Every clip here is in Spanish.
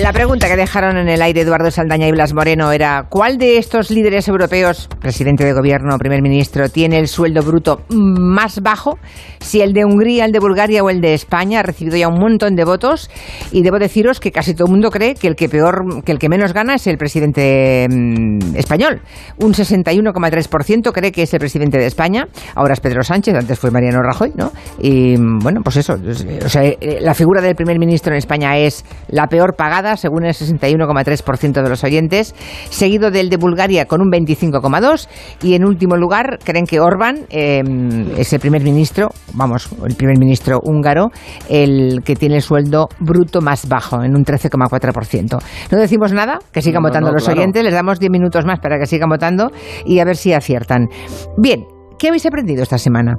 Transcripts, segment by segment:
La pregunta que dejaron en el aire Eduardo Saldaña y Blas Moreno era ¿cuál de estos líderes europeos, presidente de gobierno, primer ministro, tiene el sueldo bruto más bajo? Si el de Hungría, el de Bulgaria o el de España ha recibido ya un montón de votos y debo deciros que casi todo el mundo cree que el que peor, que el que menos gana es el presidente mm, español. Un 61,3% cree que es el presidente de España, ahora es Pedro Sánchez, antes fue Mariano Rajoy, ¿no? Y mm, bueno, pues eso, o sea, eh, la figura del primer ministro en España es la peor pagada según el 61,3% de los oyentes, seguido del de Bulgaria con un 25,2% y en último lugar creen que Orbán em, es el primer ministro, vamos, el primer ministro húngaro, el que tiene el sueldo bruto más bajo, en un 13,4%. No decimos nada, que sigan votando los oyentes, les damos 10 minutos más para que sigan votando y a ver si aciertan. Bien, ¿qué habéis aprendido esta semana?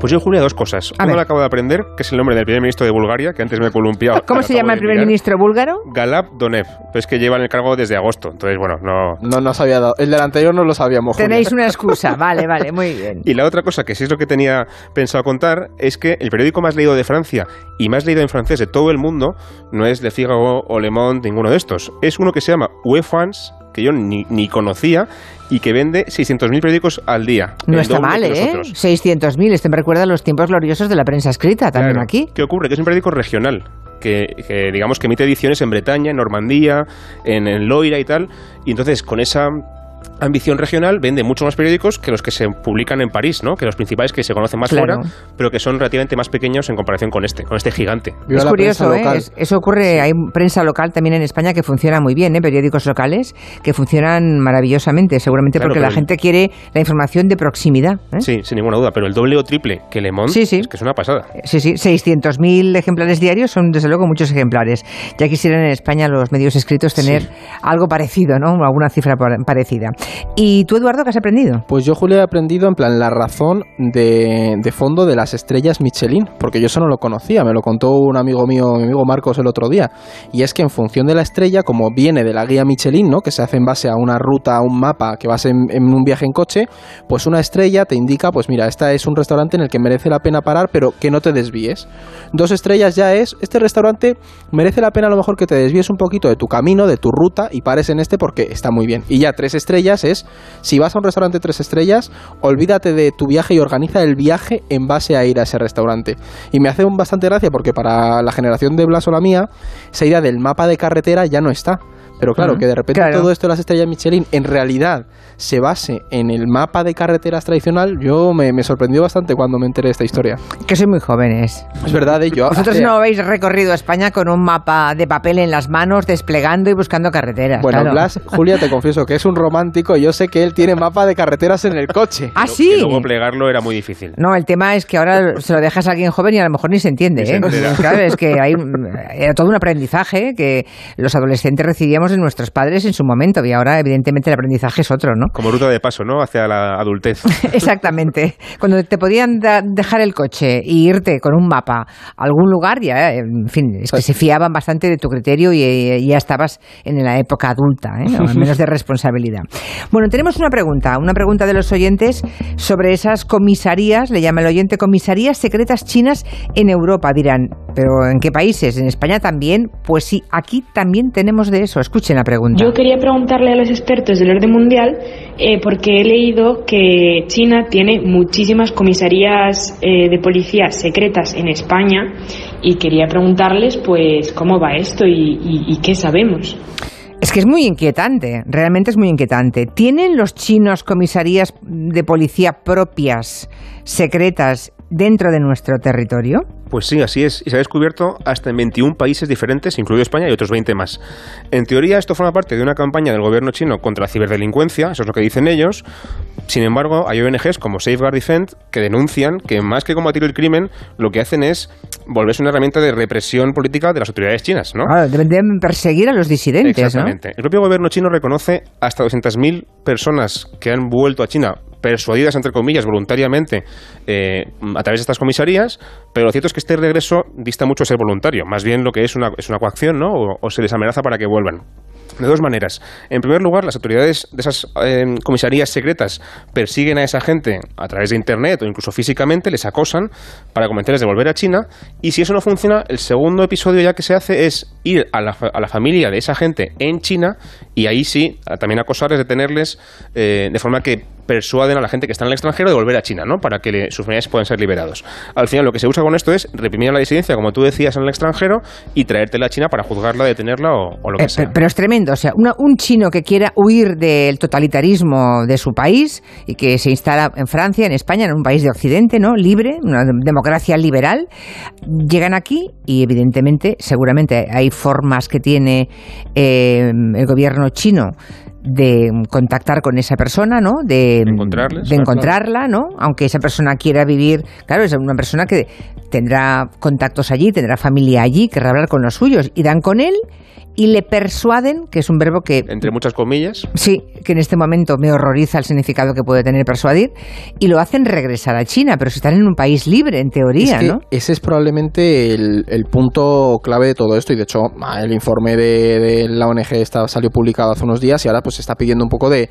Pues yo, Julia, dos cosas. Uno lo acabo de aprender, que es el nombre del primer ministro de Bulgaria, que antes me he columpiado. ¿Cómo se llama el primer ministro búlgaro? Galab Donev. Es que lleva en el cargo desde agosto. Entonces, bueno, no... No nos había dado. El del anterior no lo sabíamos, Tenéis una excusa. Vale, vale, muy bien. Y la otra cosa, que sí es lo que tenía pensado contar, es que el periódico más leído de Francia y más leído en francés de todo el mundo no es Le Figaro o Le Monde, ninguno de estos. Es uno que se llama UEFANS que yo ni, ni conocía y que vende 600.000 periódicos al día. No está mal, ¿eh? 600.000. Este me recuerda a los tiempos gloriosos de la prensa escrita también aquí. ¿Qué ocurre? Que es un periódico regional. Que, digamos que emite ediciones en Bretaña, en Normandía, en, en Loira y tal, y entonces con esa ambición regional vende mucho más periódicos que los que se publican en París, ¿no? Que los principales que se conocen más fuera, pero que son relativamente más pequeños en comparación con este, con este gigante. Es curioso, ¿eh? eso ocurre, hay prensa local también en España que funciona muy bien, ¿eh? periódicos locales que funcionan maravillosamente, seguramente porque la gente quiere la información de proximidad. ¿eh? Sí, sin ninguna duda, pero el doble o triple que Le Monde es que es una pasada. Sí, sí, 600.000 ejemplares diarios son desde luego muchos ejemplares. Ya quisieran en España los medios escritos tener algo parecido, ¿no? Alguna cifra parecida. ¿Y tú, Eduardo, qué has aprendido? Pues yo, Julio, he aprendido en plan la razón de, de, fondo de las estrellas Michelin, porque yo eso no lo conocía, me lo contó un amigo mío, mi amigo Marcos, el otro día. Y es que en función de la estrella, como viene de la guía Michelin, ¿no? que se hace en base a una ruta, a un mapa, que vas en, en un viaje en coche, pues una estrella te indica, pues mira, esta es un restaurante en el que merece la pena parar, pero que no te desvíes. Dos estrellas ya es, este restaurante merece la pena a lo mejor que te desvíes un poquito de tu camino, de tu ruta, y pares en este porque está muy bien. Y ya tres estrellas es, si vas a un restaurante tres estrellas, olvídate de tu viaje y organiza el viaje en base a ir a ese restaurante. Y me hace bastante gracia porque para la generación de Blas o la mía, esa idea del mapa de carretera ya no está. Pero claro, que de repente todo esto de las estrellas Michelin en realidad se base en el mapa de carreteras tradicional, yo me, sorprendió bastante cuando me enteré de esta historia. Que soy muy jóvenes. Es verdad, yo Vosotros no habéis recorrido España con un mapa de papel en las manos, desplegando y buscando carreteras. Bueno, Blas, Julia, te confieso que es un romántico y yo sé que él tiene mapa de carreteras en el coche. ¿Ah, sí? Que luego plegarlo era muy difícil. No, el tema es que ahora se lo dejas a alguien joven y a lo mejor ni se entiende. ¿eh? claro, es que hay, era todo un aprendizaje que los adolescentes recibíamos de nuestros padres en su momento y ahora evidentemente el aprendizaje es otro, ¿no? Como ruta de paso, ¿no? Hacia la adultez. Exactamente. Cuando te podían dejar el coche e irte con un mapa a algún lugar, ya, en fin, es que se fiaban bastante de tu criterio y, ya estabas en la época adulta, ¿eh? al menos de responsabilidad. Bueno, tenemos una pregunta, una pregunta de los oyentes sobre esas comisarías, le llama el oyente comisarías secretas chinas en Europa, dirán, pero ¿en qué países? ¿En España también? Pues sí, aquí también tenemos de eso. Escuchen la pregunta. Yo quería preguntarle a los expertos del orden mundial, eh, porque he leído que China tiene muchísimas comisarías eh, de policía secretas en España y quería preguntarles, pues, cómo va esto y, y qué sabemos. Es que es muy inquietante, realmente es muy inquietante. ¿Tienen los chinos comisarías de policía propias, secretas, dentro de nuestro territorio? Pues sí, así es. Y se ha descubierto hasta en 21 países diferentes, incluido España y otros 20 más. En teoría, esto forma parte de una campaña del gobierno chino contra la ciberdelincuencia, eso es lo que dicen ellos. Sin embargo, hay ONGs como Safeguard Defend que denuncian que más que combatir el crimen, lo que hacen es volverse una herramienta de represión política de las autoridades chinas, ¿no? Claro, deben perseguir a los disidentes, Exactamente. El propio gobierno chino reconoce hasta 200.000 personas que han vuelto a China persuadidas, entre comillas, voluntariamente eh, a través de estas comisarías, pero lo cierto es que este regreso dista mucho de ser voluntario, más bien lo que es una, es una coacción, ¿no? O, se les amenaza para que vuelvan. De dos maneras. En primer lugar, las autoridades de esas eh, comisarías secretas persiguen a esa gente a través de Internet o incluso físicamente, les acosan para convencerles de volver a China. Y si eso no funciona, el segundo episodio ya que se hace es ir a la, a la familia de esa gente en China y ahí sí, también acosarles, detenerles, eh, de forma que persuaden a la gente que está en el extranjero de volver a China, ¿no? Para que sus familiares puedan ser liberados. Al final, lo que se usa con esto es reprimir la disidencia, como tú decías, en el extranjero y traértela a China para juzgarla, detenerla o, lo que eh, sea. Pero es tremendo. O sea, un chino que quiera huir del totalitarismo de su país y que se instala en Francia, en España, en un país de Occidente, ¿no? Libre, una democracia liberal, llegan aquí y, evidentemente, seguramente hay formas que tiene eh, el gobierno chino de contactar con esa persona, ¿no? De, de encontrarla, ¿no? Aunque esa persona quiera vivir, claro, es una persona que tendrá contactos allí, tendrá familia allí, querrá hablar con los suyos, irán con él y le persuaden, que es un verbo que... Entre muchas comillas. Sí, que en este momento me horroriza el significado que puede tener persuadir, y lo hacen regresar a China, pero si están en un país libre, en teoría, ¿no? Ese es probablemente el, punto clave de todo esto, y de hecho el informe de, la ONG está, salió publicado hace unos días y ahora pues se está pidiendo un poco de,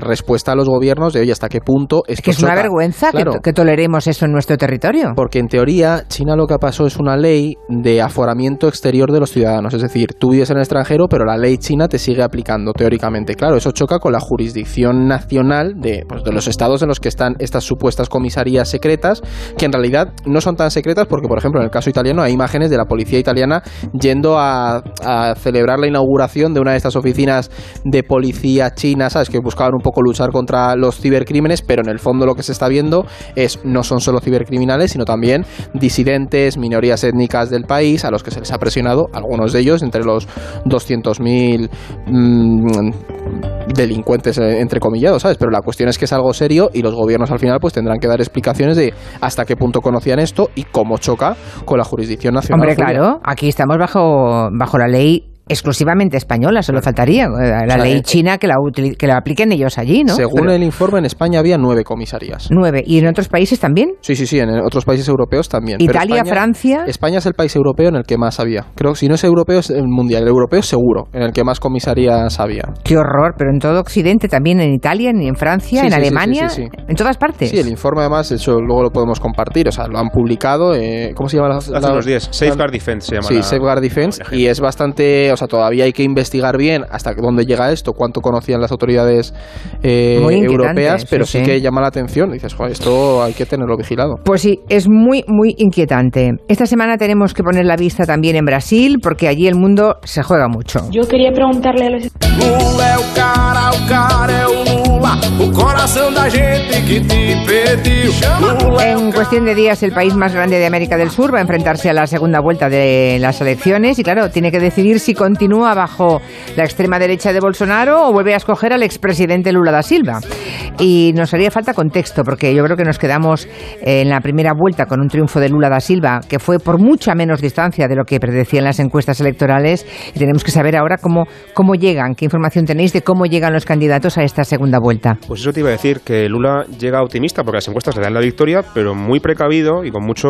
respuesta a los gobiernos de, oye, ¿hasta qué punto Es que es una vergüenza que, toleremos eso en nuestro territorio. Porque en teoría China lo que pasó es una ley de aforamiento exterior de los ciudadanos, es decir, tú en el extranjero, pero la ley china te sigue aplicando teóricamente. Claro, eso choca con la jurisdicción nacional de, pues, de los estados en los que están estas supuestas comisarías secretas, que en realidad no son tan secretas porque, por ejemplo, en el caso italiano hay imágenes de la policía italiana yendo a, celebrar la inauguración de una de estas oficinas de policía china, ¿sabes? Que buscaban un poco luchar contra los cibercrímenes, pero en el fondo lo que se está viendo es no son solo cibercriminales, sino también disidentes, minorías étnicas del país, a los que se les ha presionado, algunos de ellos, entre los 200.000 mmm, delincuentes eh, entre comillados, ¿sabes? Pero la cuestión es que es algo serio y los gobiernos al final pues tendrán que dar explicaciones de hasta qué punto conocían esto y cómo choca con la jurisdicción nacional. Hombre, claro, aquí estamos bajo, bajo la ley exclusivamente española, solo faltaría. Eh, la ley eh, china que la, que la apliquen ellos allí, ¿no? Según el informe, en España había nueve comisarías. Nueve. ¿Y en otros países también? Sí, sí, sí, en otros países europeos también. ¿Italia, Francia? España es el país europeo en el que más había. Creo que si no es europeo, es el mundial. El europeo seguro, en el que más comisarías había. Qué horror, pero en todo Occidente, también en Italia, en Francia, en Alemania, en todas partes. Sí, el informe además, eso luego lo podemos compartir, o sea, lo han publicado. Eh, ¿Cómo se llama? La, Hace unos días, Safeguard Defense se llama. Sí, Safeguard Defense, y es bastante, o sea, todavía hay que investigar bien hasta dónde llega esto, cuánto conocían las autoridades eh, europeas, pero sí, que llama la atención. Dices, Joder, esto hay que tenerlo vigilado. Pues sí, es muy, muy inquietante. Esta semana tenemos que poner la vista también en Brasil, porque allí el mundo se juega mucho. Yo quería preguntarle a los... En cuestión de días, el país más grande de América del Sur va a enfrentarse a la segunda vuelta de las elecciones y, claro, tiene que decidir si continúa bajo la extrema derecha de Bolsonaro o vuelve a escoger al expresidente Lula da Silva. Y nos haría falta contexto, porque yo creo que nos quedamos en la primera vuelta con un triunfo de Lula da Silva, que fue por mucha menos distancia de lo que predecían las encuestas electorales, y tenemos que saber ahora cómo, cómo llegan, qué información tenéis de cómo llegan los candidatos a esta segunda vuelta. Pues eso te iba a decir, que Lula llega optimista, porque las encuestas le dan la victoria, pero muy precavido y con mucho,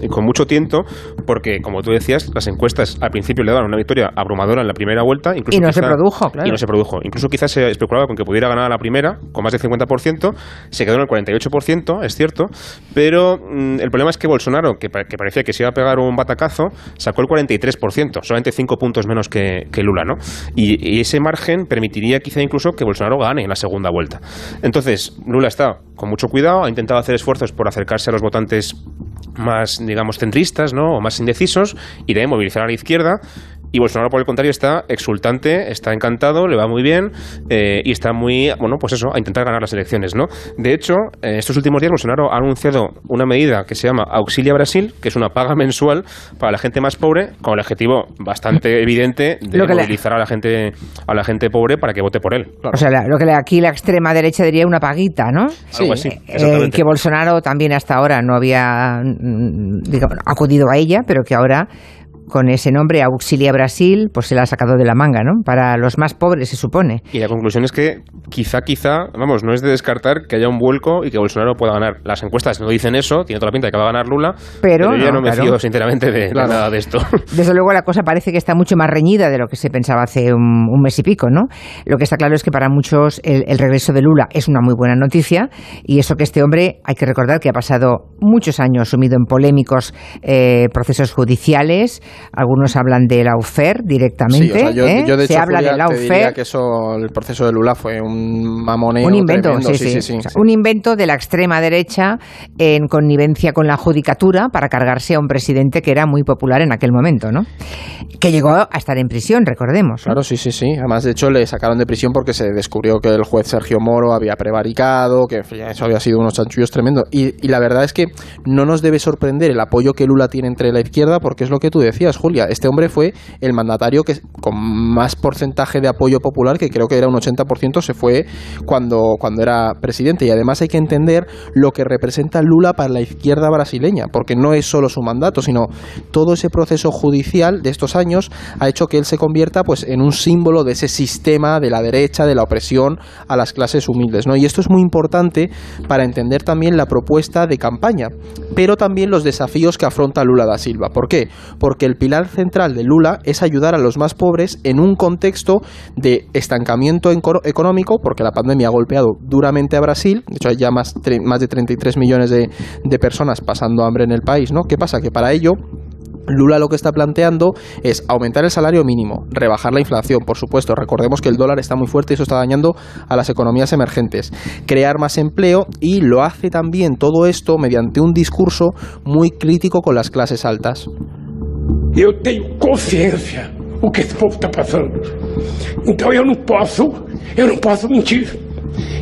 y con mucho tiento, porque, como tú decías, las encuestas al principio le daban una victoria abrumadora en la primera vuelta. Incluso y no se produjo, claro. Y no se produjo. Incluso quizás se especulaba con que pudiera ganar a la primera, con más del 50%, se quedó en el 48%, es cierto, pero mm, el problema es que Bolsonaro, que, parecía que se iba a pegar un batacazo, sacó el 43%, solamente 5 puntos menos que, Lula, ¿no? Y, y ese margen permitiría quizá incluso que Bolsonaro gane en la segunda vuelta. Entonces, Lula está con mucho cuidado, ha intentado hacer esfuerzos por acercarse a los votantes más, digamos, centristas, ¿no? O más indecisos y de movilizar a la izquierda y Bolsonaro, por el contrario, está exultante, está encantado, le va muy bien eh, y está muy, bueno, pues eso, a intentar ganar las elecciones, ¿no? De hecho, en estos últimos días Bolsonaro ha anunciado una medida que se llama Auxilia Brasil, que es una paga mensual para la gente más pobre, con el objetivo bastante evidente de movilizar a la gente a la gente pobre para que vote por él. O sea, lo que aquí la extrema derecha diría una paguita, ¿no? Sí, Algo así, eh, que Bolsonaro también hasta ahora no había mm, acudido a ella, pero que ahora con ese nombre, Auxilia Brasil, pues se la ha sacado de la manga, ¿no? Para los más pobres, se supone. Y la conclusión es que quizá, quizá, vamos, no es de descartar que haya un vuelco y que Bolsonaro pueda ganar. Las encuestas no dicen eso, tiene toda la pinta de que va a ganar Lula, pero, yo no, me fío sinceramente de, nada de esto. Desde luego la cosa parece que está mucho más reñida de lo que se pensaba hace un, mes y pico, ¿no? Lo que está claro es que para muchos el, el regreso de Lula es una muy buena noticia y eso que este hombre, hay que recordar que ha pasado muchos años sumido en polémicos eh, procesos judiciales, algunos hablan de la UFER directamente. Sí, yo, ¿eh? de Se habla de la UFER. que eso, el proceso de Lula fue un mamoneo. Un invento, sí, sí, sí, Un invento de la extrema derecha en connivencia con la judicatura para cargarse a un presidente que era muy popular en aquel momento, ¿no? Que llegó a estar en prisión, recordemos. Claro, sí, sí, sí. Además, de hecho, le sacaron de prisión porque se descubrió que el juez Sergio Moro había prevaricado, que eso había sido unos chanchullos tremendos. Y, y la verdad es que no nos debe sorprender el apoyo que Lula tiene entre la izquierda, porque es lo que tú Julia. Este hombre fue el mandatario que con más porcentaje de apoyo popular, que creo que era un 80%, se fue cuando, cuando era presidente. Y además hay que entender lo que representa Lula para la izquierda brasileña, porque no es solo su mandato, sino todo ese proceso judicial de estos años ha hecho que él se convierta pues en un símbolo de ese sistema de la derecha, de la opresión a las clases humildes. ¿no? Y esto es muy importante para entender también la propuesta de campaña, pero también los desafíos que afronta Lula da Silva. ¿Por qué? Porque el pilar central de Lula es ayudar a los más pobres en un contexto de estancamiento económico, porque la pandemia ha golpeado duramente a Brasil, de hecho hay ya más, de 33 millones de, de personas pasando hambre en el país, ¿no? ¿Qué pasa? Que para ello Lula lo que está planteando es aumentar el salario mínimo, rebajar la inflación, por supuesto, recordemos que el dólar está muy fuerte y eso está dañando a las economías emergentes, crear más empleo y lo hace también todo esto mediante un discurso muy crítico con las clases altas. Yo tengo conciencia o que este povo está pasando. Entonces yo no puedo, yo no puedo mentir.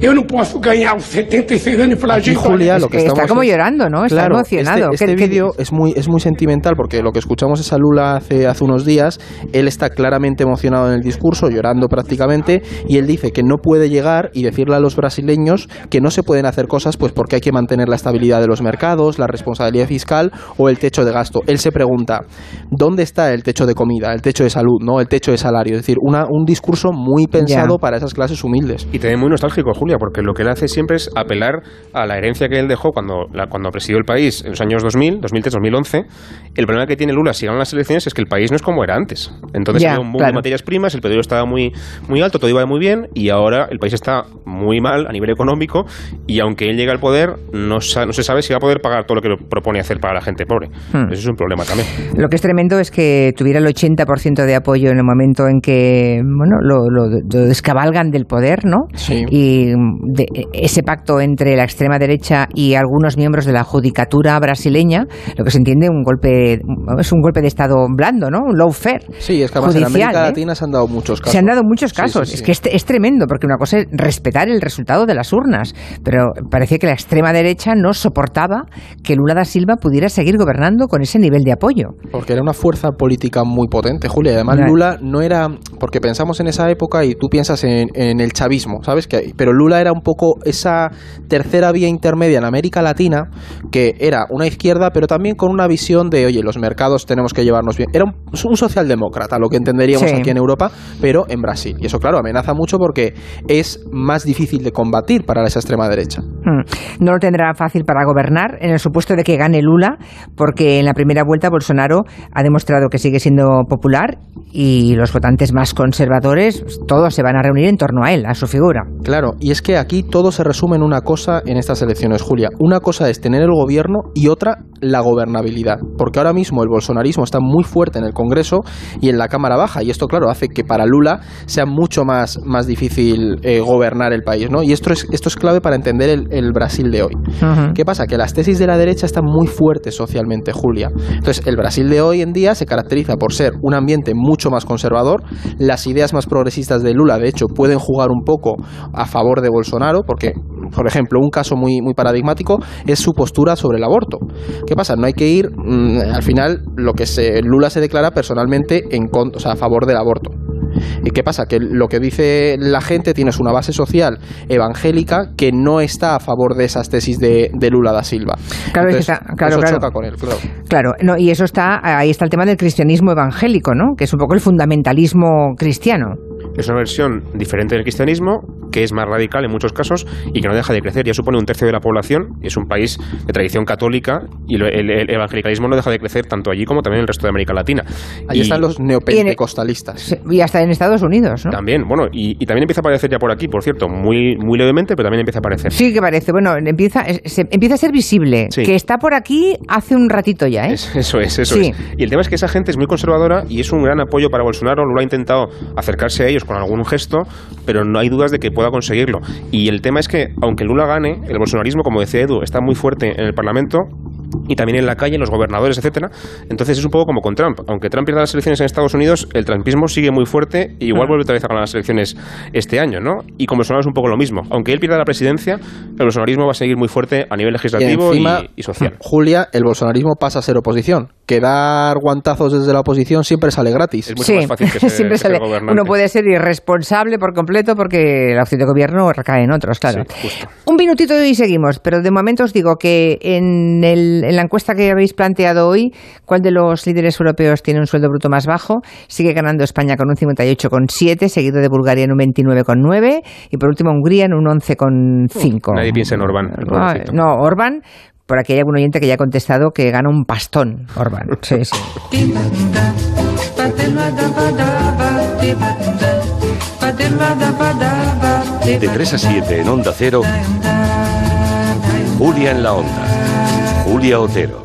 Yo no puedo ganar 76 años y Julia, lo que está como llorando, ¿no? Está emocionado. Este, este vídeo es muy, es muy sentimental porque lo que escuchamos es a Lula hace, hace unos días. Él está claramente emocionado en el discurso, llorando prácticamente, y él dice que no puede llegar y decirle a los brasileños que no se pueden hacer cosas pues porque hay que mantener la estabilidad de los mercados, la responsabilidad fiscal o el techo de gasto. Él se pregunta, ¿dónde está el techo de comida, el techo de salud, no el techo de salario? Es decir, una, un discurso muy pensado para esas clases humildes. Y también muy nostálgico Julia, porque lo que él hace siempre es apelar a la herencia que él dejó cuando, cuando presidió el país en los años 2000, 2003, 2011. El problema que tiene Lula si ganan las elecciones es que el país no es como era antes. Entonces había un boom de materias primas, el petróleo estaba muy, muy alto, todo iba muy bien, y ahora el país está muy mal a nivel económico, y aunque él llegue al poder, no, no se sabe si va a poder pagar todo lo que propone hacer para la gente pobre. Hmm. Eso es un problema también. Lo que es tremendo es que tuviera el 80% de apoyo en el momento en que bueno, lo, lo, descabalgan del poder, ¿no? Sí de ese pacto entre la extrema derecha y algunos miembros de la judicatura brasileña, lo que se entiende un golpe es un golpe de estado blando, ¿no? Un lawfare. Sí, es que además en América ¿eh? Latina se han dado muchos casos. Se han dado muchos casos. es que es, tremendo, porque una cosa es respetar el resultado de las urnas, pero parecía que la extrema derecha no soportaba que Lula da Silva pudiera seguir gobernando con ese nivel de apoyo. Porque era una fuerza política muy potente, Julia. Además, Lula no era. Porque pensamos en esa época y tú piensas en, en el chavismo, ¿sabes? Que, pero Lula era un poco esa tercera vía intermedia en América Latina, que era una izquierda, pero también con una visión de, oye, los mercados tenemos que llevarnos bien. Era un, socialdemócrata, lo que entenderíamos aquí en Europa, pero en Brasil. Y eso, claro, amenaza mucho porque es más difícil de combatir para esa extrema derecha. Hmm. No lo tendrá fácil para gobernar, en el supuesto de que gane Lula, porque en la primera vuelta Bolsonaro ha demostrado que sigue siendo popular y los votantes más conservadores, todos se van a reunir en torno a él, a su figura. Claro, y es que aquí todo se resume en una cosa en estas elecciones, Julia. Una cosa es tener el gobierno y otra la gobernabilidad. Porque ahora mismo el bolsonarismo está muy fuerte en el Congreso y en la Cámara Baja. Y esto, claro, hace que para Lula sea mucho más, más difícil eh, gobernar el país. ¿no? Y esto es, esto es clave para entender el, Brasil de hoy. ¿Qué pasa? Que las tesis de la derecha están muy fuertes socialmente, Julia. Entonces, el Brasil de hoy en día se caracteriza por ser un ambiente mucho más conservador. Las ideas más progresistas de Lula, de hecho, pueden jugar un poco a favor de Bolsonaro porque, por ejemplo, un caso muy, muy paradigmático es su postura sobre el aborto. ¿Qué pasa? No hay que ir, mm, al final, lo que se, Lula se declara personalmente en, o sea, a favor del aborto. ¿Y qué pasa? Que lo que dice la gente tienes una base social evangélica que no está a favor de esas tesis de, Lula da Silva. Claro, está, claro, eso claro. choca con él, claro. Claro, no, y eso está, ahí está el tema del cristianismo evangélico, ¿no? Que es un poco el fundamentalismo cristiano. Es una versión diferente del cristianismo, que es más radical en muchos casos y que no deja de crecer. Ya supone un tercio de la población, y es un país de tradición católica y el, el evangelicalismo no deja de crecer tanto allí como también en el resto de América Latina. Ahí Y- están los neopentecostalistas. Y hasta en Estados Unidos, ¿no? También, bueno, y, y también empieza a aparecer ya por aquí, por cierto, muy, muy levemente, pero también empieza a aparecer. Sí que parece, bueno, empieza, se- empieza a ser visible, Sí. que está por aquí hace un ratito ya, ¿eh? Es- eso es, eso Sí. es. Y el tema es que esa gente es muy conservadora y es un gran apoyo para Bolsonaro. Lula ha intentado acercarse a ellos con algún gesto, pero no hay dudas de que pueda conseguirlo. Y el tema es que, aunque Lula gane, el bolsonarismo, como decía Edu, está muy fuerte en el Parlamento y también en la calle, en los gobernadores, etcétera. Entonces es un poco como con Trump. Aunque Trump pierda las elecciones en Estados Unidos, el trumpismo sigue muy fuerte y igual vuelve otra vez a ganar las elecciones este año, ¿no? Y con Bolsonaro es un poco lo mismo. Aunque él pierda la presidencia, el bolsonarismo va a seguir muy fuerte a nivel legislativo y, encima, y social. Julia, el bolsonarismo pasa a ser oposición. Que dar guantazos desde la oposición siempre sale gratis. Es mucho más fácil que ser- siempre que sale. Uno puede ser irresponsable por completo porque la opción de gobierno recae en otros, claro. Sí. Un minutito y seguimos, pero de momento os digo que en, el- en la encuesta que habéis planteado hoy, ¿cuál de los líderes europeos tiene un sueldo bruto más bajo? Sigue ganando España con un 58,7, seguido de Bulgaria en un 29,9 y por último Hungría en un 11,5. Nadie piensa en Orbán, Ah, pobrecito. No, Orban. Por aquí hay algún oyente que ya ha contestado que gana un pastón, Orban. Sí, sí. De 3 a 7 en Onda Cero, Julia en la Onda. Julia Otero.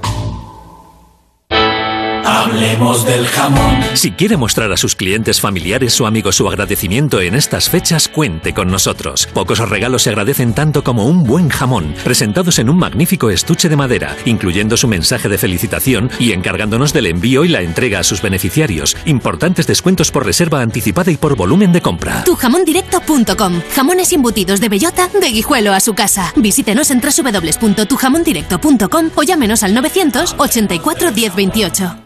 Hablemos del jamón. Si quiere mostrar a sus clientes familiares o amigos su agradecimiento en estas fechas, cuente con nosotros. Pocos regalos se agradecen tanto como un buen jamón, presentados en un magnífico estuche de madera, incluyendo su mensaje de felicitación y encargándonos del envío y la entrega a sus beneficiarios. Importantes descuentos por reserva anticipada y por volumen de compra. Tujamondirecto.com. Jamones embutidos de bellota de guijuelo a su casa. Visítenos en www.tujamondirecto.com o llámenos al 984 1028.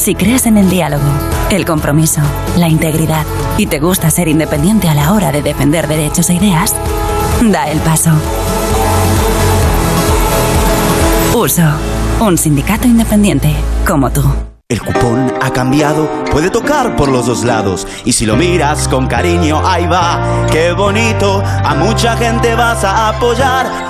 si crees en el diálogo, el compromiso, la integridad y te gusta ser independiente a la hora de defender derechos e ideas, da el paso. Uso, un sindicato independiente como tú. El cupón ha cambiado, puede tocar por los dos lados. Y si lo miras con cariño, ahí va, qué bonito. A mucha gente vas a apoyar.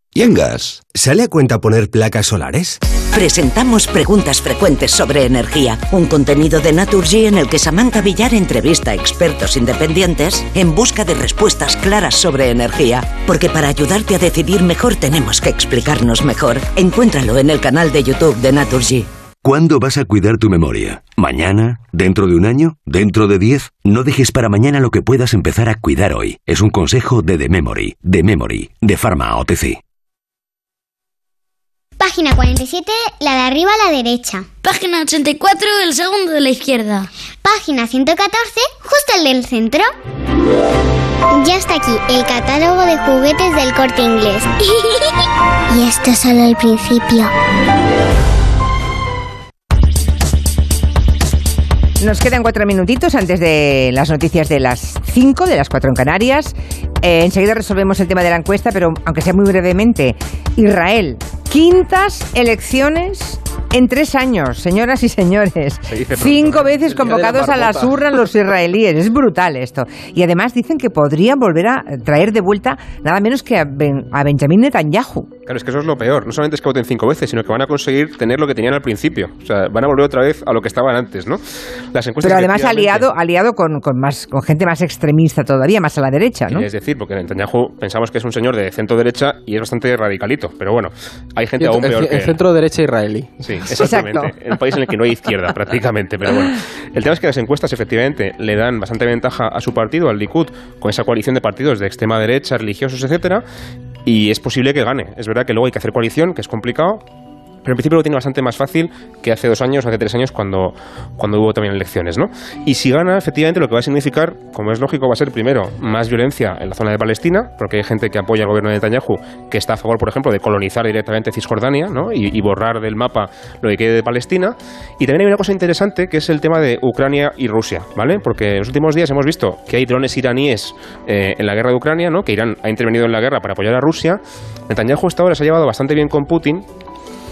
¿Y en gas? ¿Sale a cuenta poner placas solares? Presentamos preguntas frecuentes sobre energía, un contenido de Naturgy en el que Samantha Villar entrevista a expertos independientes en busca de respuestas claras sobre energía. Porque para ayudarte a decidir mejor tenemos que explicarnos mejor. Encuéntralo en el canal de YouTube de Naturgy. ¿Cuándo vas a cuidar tu memoria? ¿Mañana? ¿Dentro de un año? ¿Dentro de diez? No dejes para mañana lo que puedas empezar a cuidar hoy. Es un consejo de The Memory, The Memory, de Pharma OTC. Página 47, la de arriba a la derecha. Página 84, el segundo de la izquierda. Página 114, justo el del centro. Ya está aquí el catálogo de juguetes del corte inglés. y esto es solo el principio. Nos quedan cuatro minutitos antes de las noticias de las cinco, de las cuatro en Canarias. Eh, enseguida resolvemos el tema de la encuesta, pero aunque sea muy brevemente, Israel Quintas elecciones en tres años, señoras y señores. pronto, Cinco ¿eh? veces de la convocados a las urnas los israelíes. Es brutal esto. Y además dicen que podrían volver a traer de vuelta nada menos que a, Ben- a Benjamín Netanyahu. Claro, es que eso es lo peor. No solamente es que voten cinco veces, sino que van a conseguir tener lo que tenían al principio. O sea, van a volver otra vez a lo que estaban antes, ¿no? Las encuestas Pero además aliado, aliado con, con más, con gente más extremista todavía, más a la derecha, ¿no? Es decir, porque Netanyahu pensamos que es un señor de centro derecha y es bastante radicalito. Pero bueno, hay gente aún el, peor el que centro derecha israelí. Sí, exactamente. En un país en el que no hay izquierda prácticamente. Pero bueno, el tema es que las encuestas efectivamente le dan bastante ventaja a su partido, al Likud, con esa coalición de partidos de extrema derecha, religiosos, etcétera. Y es posible que gane. Es verdad que luego hay que hacer coalición, que es complicado. Pero en principio lo tiene bastante más fácil que hace dos años hace tres años cuando, cuando hubo también elecciones, ¿no? Y si gana, efectivamente, lo que va a significar, como es lógico, va a ser primero más violencia en la zona de Palestina, porque hay gente que apoya al gobierno de Netanyahu que está a favor, por ejemplo, de colonizar directamente Cisjordania, ¿no? Y, y borrar del mapa lo que quede de Palestina. Y también hay una cosa interesante que es el tema de Ucrania y Rusia, ¿vale? Porque en los últimos días hemos visto que hay drones iraníes eh, en la guerra de Ucrania, ¿no? Que Irán ha intervenido en la guerra para apoyar a Rusia. Netanyahu hasta ahora se ha llevado bastante bien con Putin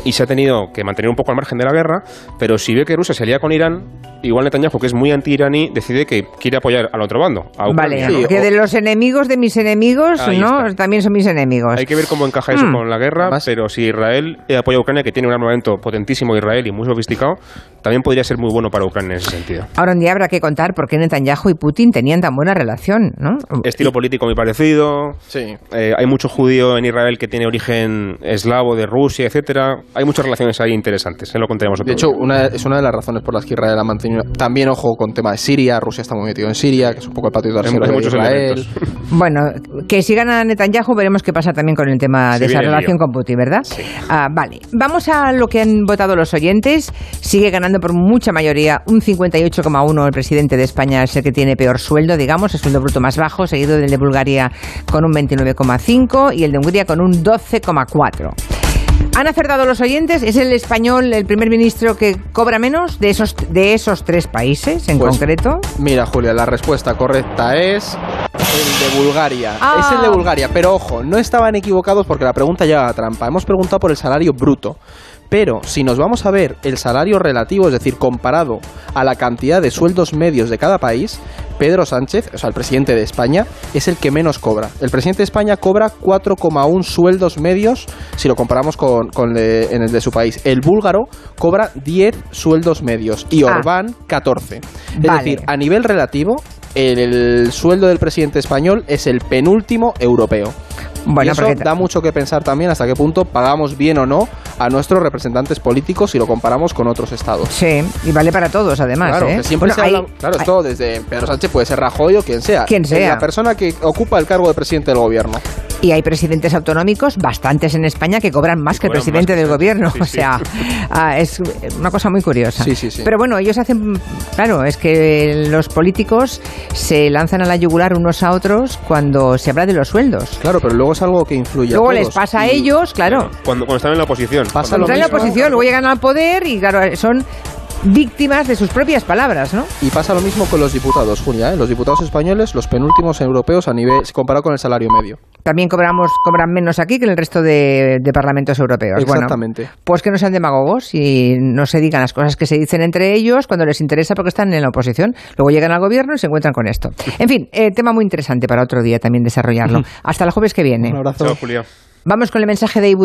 y se ha tenido que mantener un poco al margen de la guerra, pero si ve que Rusia se alía con Irán, igual Netanyahu, que es muy anti-iraní, decide que quiere apoyar al otro bando, a Vale, Ucrania. ¿no? que de los enemigos de mis enemigos, Ahí ¿no? También son mis enemigos. Hay que ver cómo encaja eso Hmm. con la guerra, pero si Israel apoya a Ucrania, que tiene un armamento potentísimo Israel y muy sofisticado, también podría ser muy bueno para Ucrania en ese sentido. Ahora un día habrá que contar por qué Netanyahu y Putin tenían tan buena relación, ¿no? Estilo político muy parecido. Eh, hay mucho judío en Israel que tiene origen eslavo de Rusia, etcétera. Hay muchas relaciones ahí interesantes. Se lo contaremos otro De hecho, día. una, es una de las razones por las que Israel ha mantenido. También, ojo, con tema de Siria. Rusia está muy metido en Siria, que es un poco el patio Hay- trasero hay de muchos Israel. elementos. Bueno, que si gana Netanyahu veremos qué pasa también con el tema de esa relación con Putin, ¿verdad? Ah, vale, vamos a lo que han votado los oyentes. Sigue ganando por mucha mayoría, un 58,1 el presidente de España es el que tiene peor sueldo, digamos, el sueldo bruto más bajo, seguido del de Bulgaria con un 29,5 y el de Hungría con un 12,4. ¿Han acertado los oyentes? ¿Es el español el primer ministro que cobra menos de esos, de esos tres países en Pues, concreto? Mira, Julia, la respuesta correcta es el de Bulgaria. Ah. Es el de Bulgaria, pero ojo, no estaban equivocados porque la pregunta lleva a trampa. Hemos preguntado por el salario bruto. Pero si nos vamos a ver el salario relativo, es decir, comparado a la cantidad de sueldos medios de cada país, Pedro Sánchez, o sea, el presidente de España, es el que menos cobra. El presidente de España cobra 4,1 sueldos medios si lo comparamos con, con le- en el de su país. El búlgaro cobra 10 sueldos medios y Ah. Orbán 14. Es Vale. decir, a nivel relativo, el, el sueldo del presidente español es el penúltimo europeo. Bueno, y eso porque- da mucho que pensar también hasta qué punto pagamos bien o no a nuestros representantes políticos si lo comparamos con otros estados. Sí, y vale para todos además. Claro, ¿eh? que siempre Bueno, se hay- habla- claro, esto desde Pedro Sánchez puede ser Rajoy o quien sea. Quien Es sea. La persona que ocupa el cargo de presidente del gobierno. Y hay presidentes autonómicos, bastantes en España, que cobran más que el presidente del el- gobierno. sí, o sí. sea, ah, es una cosa muy curiosa. Sí, sí, sí. Pero bueno, ellos hacen. Claro, es que los políticos se lanzan a la yugular unos a otros cuando se habla de los sueldos. Claro, pero luego es algo que influye Luego a les pasa a ellos, claro. Cuando, cuando están en la oposición. Pasa Cuando lo están en la oposición, luego llegan al poder y, claro, son víctimas de sus propias palabras, ¿no? Y pasa lo mismo con los diputados, Julia. ¿eh? Los diputados españoles, los penúltimos europeos a nivel comparado con el salario medio. También cobramos, cobran menos aquí que en el resto de, de parlamentos europeos. Bueno, Exactamente. Pues que no sean demagogos y no se digan las cosas que se dicen entre ellos cuando les interesa porque están en la oposición. Luego llegan al gobierno y se encuentran con esto. En fin, eh, tema muy interesante para otro día también desarrollarlo. Hasta el jueves que viene. Un abrazo. Chao, Julia. Vamos con el mensaje de Ibu